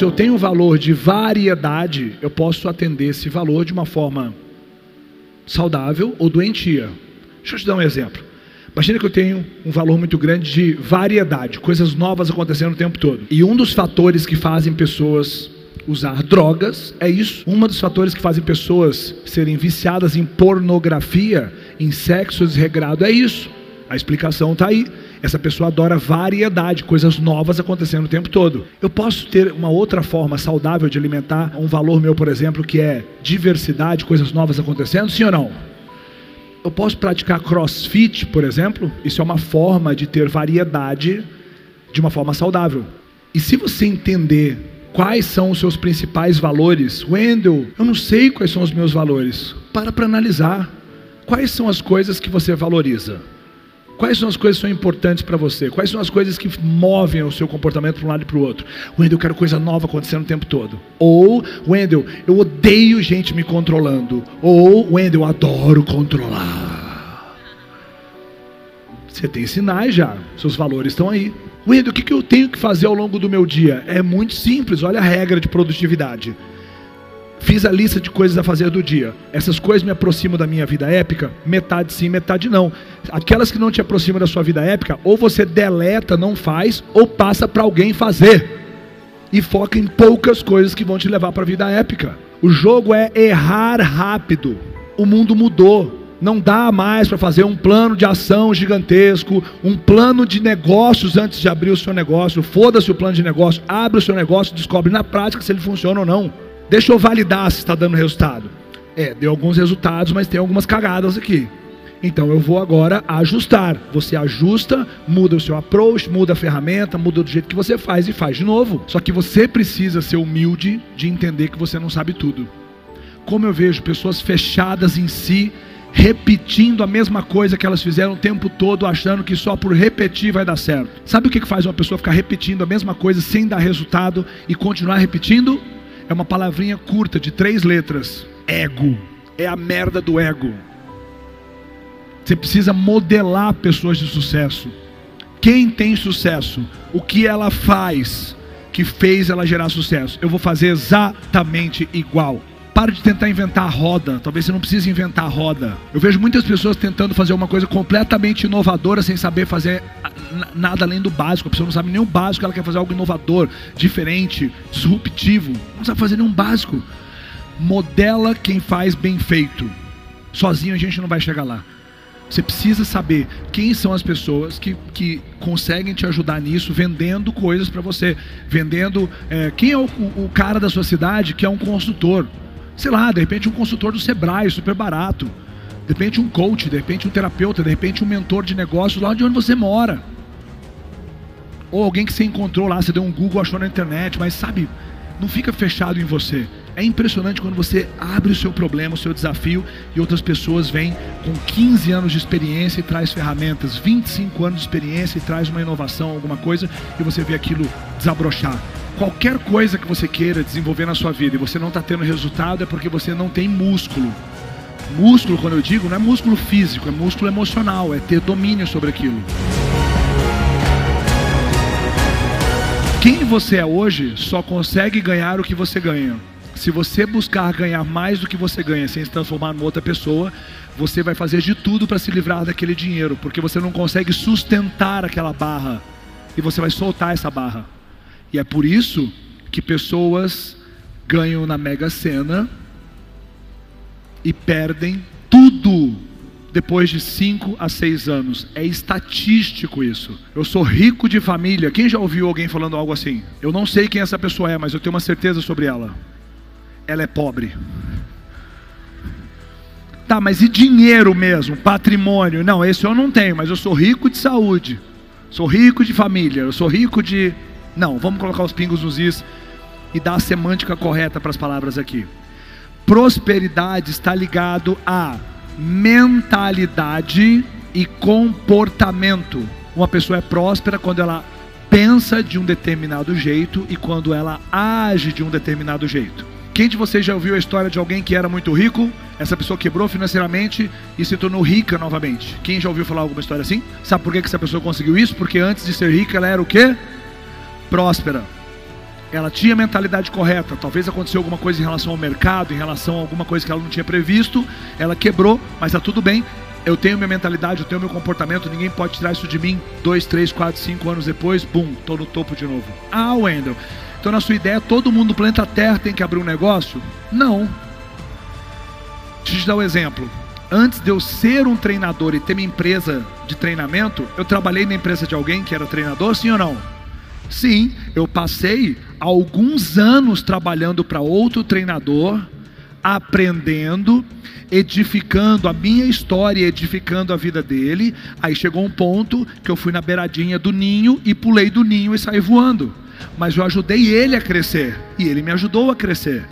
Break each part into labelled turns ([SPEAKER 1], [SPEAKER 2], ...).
[SPEAKER 1] se eu tenho um valor de variedade, eu posso atender esse valor de uma forma saudável ou doentia. Deixa eu te dar um exemplo. Imagina que eu tenho um valor muito grande de variedade, coisas novas acontecendo o tempo todo. E um dos fatores que fazem pessoas usar drogas é isso. Um dos fatores que fazem pessoas serem viciadas em pornografia, em sexo desregrado, é isso. A explicação está aí. Essa pessoa adora variedade, coisas novas acontecendo o tempo todo. Eu posso ter uma outra forma saudável de alimentar um valor meu, por exemplo, que é diversidade, coisas novas acontecendo, sim ou não? Eu posso praticar crossfit, por exemplo, isso é uma forma de ter variedade de uma forma saudável. E se você entender quais são os seus principais valores, Wendell, eu não sei quais são os meus valores. Para para analisar. Quais são as coisas que você valoriza? Quais são as coisas que são importantes para você? Quais são as coisas que movem o seu comportamento para um lado e para o outro? Wendel, eu quero coisa nova acontecendo o tempo todo. Ou, Wendel, eu odeio gente me controlando. Ou, Wendel, eu adoro controlar. Você tem sinais já, seus valores estão aí. Wendel, o que eu tenho que fazer ao longo do meu dia? É muito simples, olha a regra de produtividade. Fiz a lista de coisas a fazer do dia. Essas coisas me aproximam da minha vida épica? Metade sim, metade não. Aquelas que não te aproximam da sua vida épica, ou você deleta, não faz, ou passa para alguém fazer. E foca em poucas coisas que vão te levar para a vida épica. O jogo é errar rápido. O mundo mudou. Não dá mais para fazer um plano de ação gigantesco, um plano de negócios antes de abrir o seu negócio. Foda-se o plano de negócio, abre o seu negócio, descobre na prática se ele funciona ou não. Deixa eu validar se está dando resultado. É, deu alguns resultados, mas tem algumas cagadas aqui. Então eu vou agora ajustar. Você ajusta, muda o seu approach, muda a ferramenta, muda do jeito que você faz e faz de novo. Só que você precisa ser humilde de entender que você não sabe tudo. Como eu vejo pessoas fechadas em si, repetindo a mesma coisa que elas fizeram o tempo todo, achando que só por repetir vai dar certo. Sabe o que faz uma pessoa ficar repetindo a mesma coisa sem dar resultado e continuar repetindo? É uma palavrinha curta de três letras: ego. É a merda do ego. Você precisa modelar pessoas de sucesso. Quem tem sucesso? O que ela faz que fez ela gerar sucesso? Eu vou fazer exatamente igual. Para de tentar inventar a roda. Talvez você não precise inventar a roda. Eu vejo muitas pessoas tentando fazer uma coisa completamente inovadora sem saber fazer nada além do básico. A pessoa não sabe nem o básico, ela quer fazer algo inovador, diferente, disruptivo. Não sabe fazer nenhum básico. Modela quem faz bem feito. Sozinho a gente não vai chegar lá. Você precisa saber quem são as pessoas que, que conseguem te ajudar nisso, vendendo coisas para você. Vendendo. É, quem é o, o cara da sua cidade que é um consultor? Sei lá, de repente um consultor do Sebrae, super barato. De repente um coach, de repente um terapeuta, de repente um mentor de negócios lá de onde você mora. Ou alguém que você encontrou lá, você deu um Google, achou na internet, mas sabe, não fica fechado em você. É impressionante quando você abre o seu problema, o seu desafio, e outras pessoas vêm com 15 anos de experiência e traz ferramentas, 25 anos de experiência e traz uma inovação, alguma coisa, e você vê aquilo desabrochar qualquer coisa que você queira desenvolver na sua vida e você não está tendo resultado é porque você não tem músculo. Músculo, quando eu digo, não é músculo físico, é músculo emocional, é ter domínio sobre aquilo. Quem você é hoje só consegue ganhar o que você ganha. Se você buscar ganhar mais do que você ganha sem se transformar numa outra pessoa, você vai fazer de tudo para se livrar daquele dinheiro, porque você não consegue sustentar aquela barra e você vai soltar essa barra. E é por isso que pessoas ganham na Mega Sena e perdem tudo depois de 5 a 6 anos. É estatístico isso. Eu sou rico de família. Quem já ouviu alguém falando algo assim? Eu não sei quem essa pessoa é, mas eu tenho uma certeza sobre ela. Ela é pobre. Tá, mas e dinheiro mesmo? Patrimônio? Não, esse eu não tenho, mas eu sou rico de saúde. Sou rico de família. Eu sou rico de não, vamos colocar os pingos nos is e dar a semântica correta para as palavras aqui. Prosperidade está ligado a mentalidade e comportamento. Uma pessoa é próspera quando ela pensa de um determinado jeito e quando ela age de um determinado jeito. Quem de vocês já ouviu a história de alguém que era muito rico? Essa pessoa quebrou financeiramente e se tornou rica novamente. Quem já ouviu falar alguma história assim? Sabe por que essa pessoa conseguiu isso? Porque antes de ser rica ela era o quê? próspera. ela tinha a mentalidade correta. Talvez aconteceu alguma coisa em relação ao mercado, em relação a alguma coisa que ela não tinha previsto. Ela quebrou, mas está tudo bem. Eu tenho minha mentalidade, eu tenho meu comportamento, ninguém pode tirar isso de mim. Dois, três, quatro, cinco anos depois, bum, tô no topo de novo. Ah, Wendel. Então, na sua ideia, todo mundo no planeta Terra tem que abrir um negócio? Não. Deixa eu te dar um exemplo. Antes de eu ser um treinador e ter minha empresa de treinamento, eu trabalhei na empresa de alguém que era treinador, sim ou não? Sim, eu passei alguns anos trabalhando para outro treinador, aprendendo, edificando a minha história, edificando a vida dele. Aí chegou um ponto que eu fui na beiradinha do ninho e pulei do ninho e saí voando. Mas eu ajudei ele a crescer e ele me ajudou a crescer.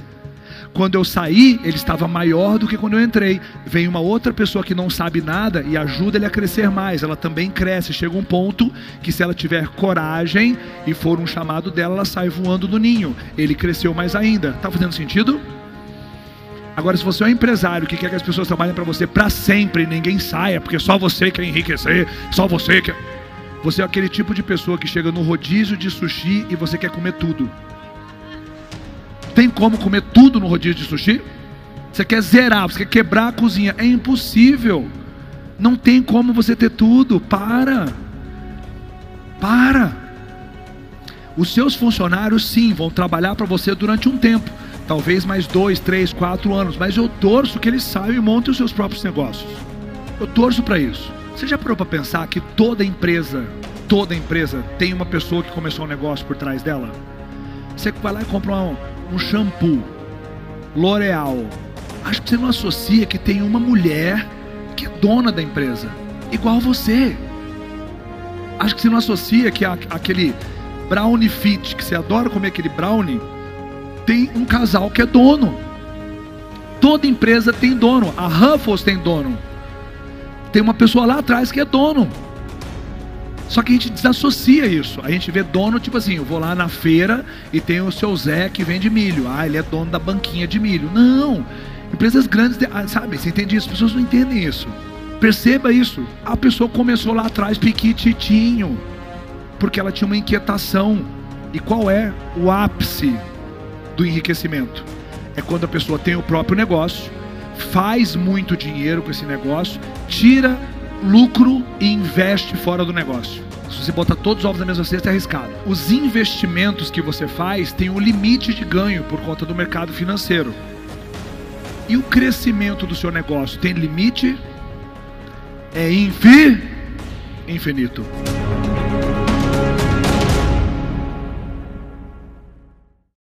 [SPEAKER 1] Quando eu saí, ele estava maior do que quando eu entrei. Vem uma outra pessoa que não sabe nada e ajuda ele a crescer mais. Ela também cresce. Chega um ponto que, se ela tiver coragem e for um chamado dela, ela sai voando do ninho. Ele cresceu mais ainda. Tá fazendo sentido? Agora, se você é um empresário que quer que as pessoas trabalhem para você para sempre ninguém saia, porque só você quer enriquecer, só você quer. Você é aquele tipo de pessoa que chega no rodízio de sushi e você quer comer tudo. Tem como comer tudo no rodízio de sushi? Você quer zerar, você quer quebrar a cozinha. É impossível. Não tem como você ter tudo. Para. Para. Os seus funcionários, sim, vão trabalhar para você durante um tempo. Talvez mais dois, três, quatro anos. Mas eu torço que eles saiam e montem os seus próprios negócios. Eu torço para isso. Você já parou para pensar que toda empresa, toda empresa tem uma pessoa que começou um negócio por trás dela? Você vai lá e compra um, um shampoo, L'Oreal. Acho que você não associa que tem uma mulher que é dona da empresa, igual você. Acho que você não associa que aquele brownie fit, que você adora comer aquele brownie, tem um casal que é dono. Toda empresa tem dono. A Ruffles tem dono. Tem uma pessoa lá atrás que é dono. Só que a gente desassocia isso. A gente vê dono, tipo assim, eu vou lá na feira e tem o seu Zé que vende milho. Ah, ele é dono da banquinha de milho. Não. Empresas grandes, ah, sabe? Você entende isso? As pessoas não entendem isso. Perceba isso. A pessoa começou lá atrás piquititinho. Porque ela tinha uma inquietação. E qual é o ápice do enriquecimento? É quando a pessoa tem o próprio negócio, faz muito dinheiro com esse negócio, tira lucro e investe fora do negócio. Se você botar todos os ovos na mesma cesta, é arriscado. Os investimentos que você faz têm um limite de ganho por conta do mercado financeiro. E o crescimento do seu negócio tem limite? É infi... infinito.